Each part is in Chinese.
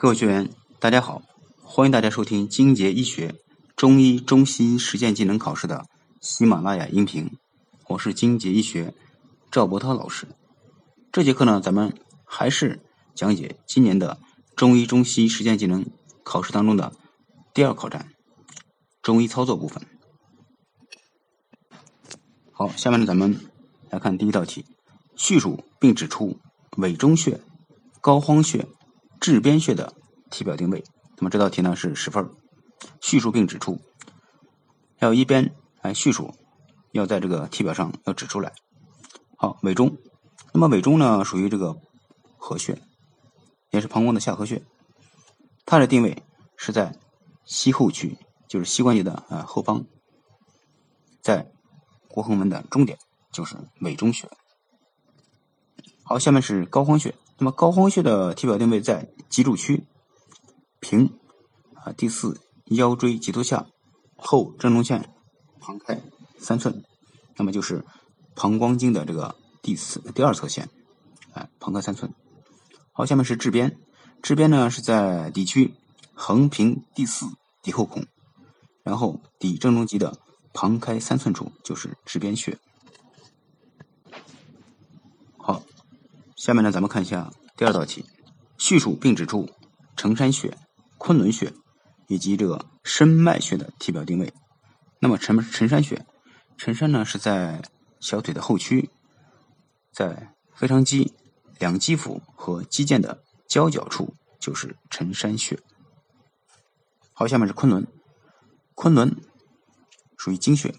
各位学员，大家好，欢迎大家收听金杰医学中医、中西医实践技能考试的喜马拉雅音频，我是金杰医学赵博涛老师。这节课呢，咱们还是讲解今年的中医、中西医实践技能考试当中的第二考站——中医操作部分。好，下面呢，咱们来看第一道题，叙述并指出委中穴、膏肓穴。质边穴的体表定位，那么这道题呢是十分叙述并指出，要一边来叙述，要在这个体表上要指出来。好，委中，那么委中呢属于这个合穴，也是膀胱的下合穴，它的定位是在膝后区，就是膝关节的呃后方，在骨横纹的中点，就是委中穴。好，下面是膏肓穴。那么高肓穴的体表定位在脊柱区，平啊第四腰椎棘突下后正中线旁开三寸，那么就是膀胱经的这个第四第二侧线，哎旁开三寸。好，下面是质边，质边呢是在底区横平第四底后孔，然后底正中棘的旁开三寸处就是质边穴。下面呢，咱们看一下第二道题，叙述并指出承山穴、昆仑穴以及这个申脉穴的体表定位。那么，承承山穴，承山呢是在小腿的后区，在腓肠肌两肌腹和肌腱的交角处，就是承山穴。好，下面是昆仑，昆仑属于经穴，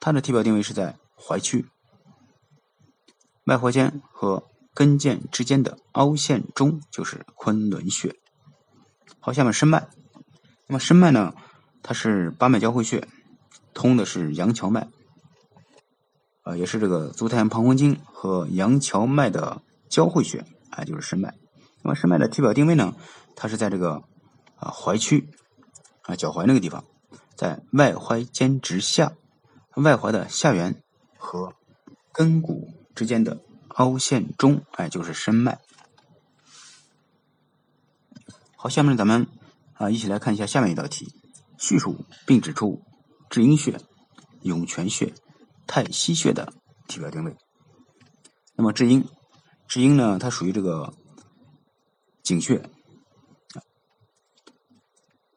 它的体表定位是在踝区，脉踝尖和。跟腱之间的凹陷中就是昆仑穴。好，下面申脉。那么申脉呢，它是八脉交汇穴，通的是阳桥脉，啊，也是这个足太阳膀胱经和阳桥脉的交汇穴，啊，就是申脉。那么申脉的体表定位呢，它是在这个啊踝区，啊脚踝那个地方，在外踝尖直下，外踝的下缘和根骨之间的。凹陷中，哎，就是深脉。好，下面咱们啊一起来看一下下面一道题，叙述并指出至阴穴、涌泉穴、太溪穴的体表定位。那么至阴，至阴呢，它属于这个井穴，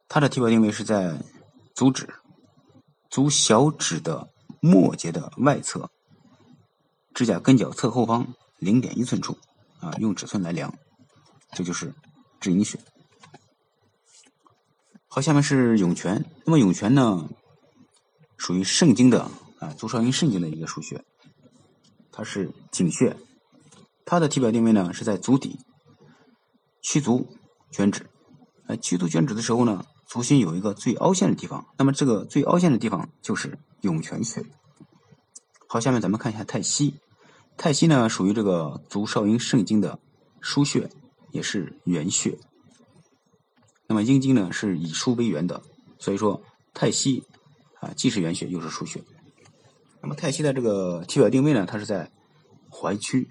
它的体表定位是在足趾、足小指的末节的外侧。指甲根角侧后方零点一寸处，啊，用尺寸来量，这就是至阴穴。好，下面是涌泉。那么涌泉呢，属于肾经的啊，足少阴肾经的一个腧穴，它是井穴，它的体表定位呢是在足底，屈足卷指。啊，屈足卷指的时候呢，足心有一个最凹陷的地方，那么这个最凹陷的地方就是涌泉穴。好，下面咱们看一下太溪。太溪呢，属于这个足少阴肾经的腧穴，也是原穴。那么阴经呢，是以腧为源的，所以说太溪啊，既是原穴又是腧穴。那么太溪的这个体表定位呢，它是在踝区，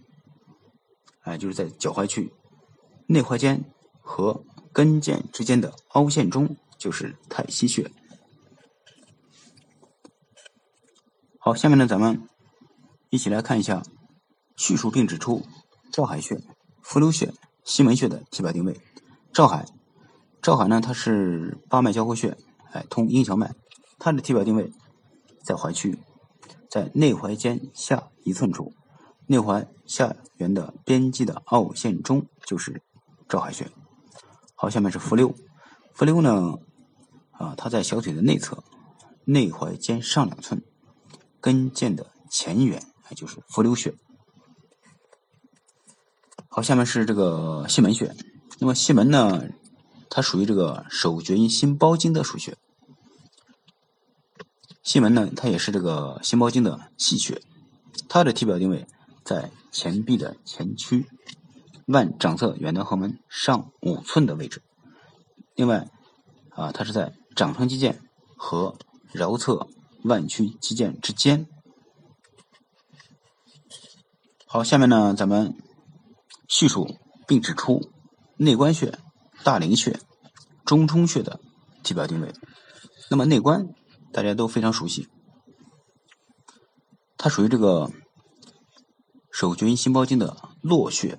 哎，就是在脚踝区内踝尖和跟腱之间的凹陷中，就是太溪穴。好，下面呢，咱们。一起来看一下，叙述并指出照海穴、伏流穴、西门穴的体表定位。照海，照海呢，它是八脉交汇穴，哎，通阴小脉。它的体表定位在踝区，在内踝尖下一寸处，内踝下缘的边际的凹陷中就是照海穴。好，下面是伏流，伏流呢，啊，它在小腿的内侧，内踝尖上两寸，跟腱的前缘。就是伏流穴。好，下面是这个西门穴。那么西门呢，它属于这个手厥阴心包经的腧穴。西门呢，它也是这个心包经的气穴。它的体表定位在前臂的前区，腕掌侧远端横纹上五寸的位置。另外，啊，它是在掌上肌腱和桡侧腕屈肌腱之间。好，下面呢，咱们叙述并指出内关穴、大陵穴、中冲穴的体表定位。那么内关大家都非常熟悉，它属于这个手厥阴心包经的络穴，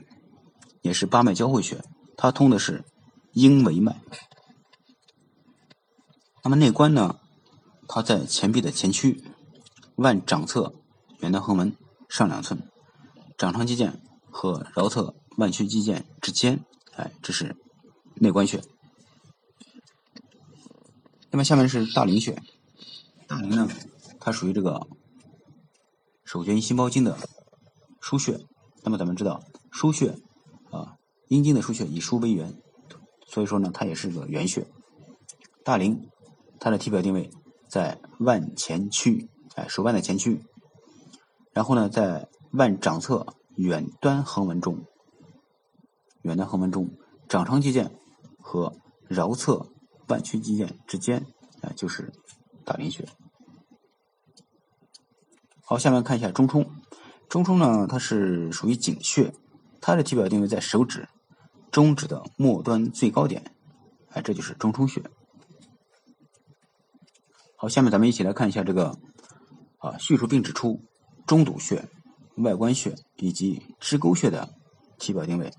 也是八脉交汇穴，它通的是阴维脉。那么内关呢，它在前臂的前区，腕掌侧远端横纹上两寸，掌长肌腱和桡侧腕屈肌腱之间，哎，这是内关穴。那么下面是大陵穴，大陵呢，它属于这个手厥阴心包经的腧穴。那么咱们知道，腧穴啊，阴经的腧穴以腧为源，所以说呢，它也是个原穴。大陵它的体表定位在腕前区，哎，手腕的前区，然后呢，在腕掌侧远端横纹中，远端横纹中，掌长肌腱和桡侧。腕屈肌腱之间，啊，就是大陵穴。好，下面看一下中冲。中冲呢，它是属于井穴，它的体表定位在手指、中指的末端最高点，哎，这就是中冲穴。好，下面咱们一起来看一下这个啊，叙述并指出、中堵穴、外关穴以及支沟穴的体表定位。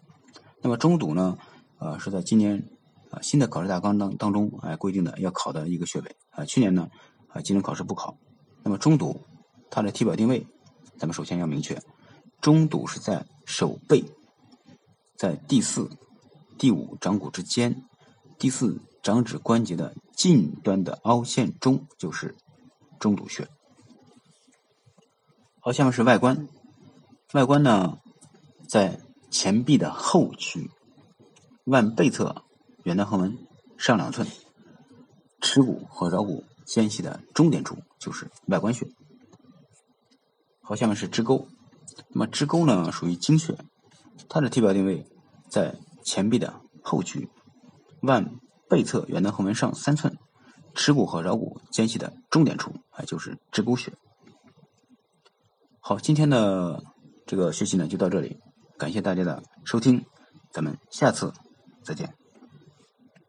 那么中堵呢，呃，是在今年。啊，新的考试大纲当当中，哎，规定的要考的一个穴位啊。去年呢，啊，今年考试不考。那么中堵，它的体表定位，咱们首先要明确，中堵是在手背，在第四、第五掌骨之间，第四掌指关节的近端的凹陷中，就是中堵穴。好，下面是外观，外观呢，在前臂的后区，腕背侧。远端横纹上两寸，耻骨和桡骨间隙的中点处就是外关穴。好，下面是支沟。那么支沟呢，属于经穴，它的体表定位在前臂的后区，腕背侧远端横纹上三寸，耻骨和桡骨间隙的中点处，哎，就是支沟穴。好，今天的这个学习呢就到这里，感谢大家的收听，咱们下次再见。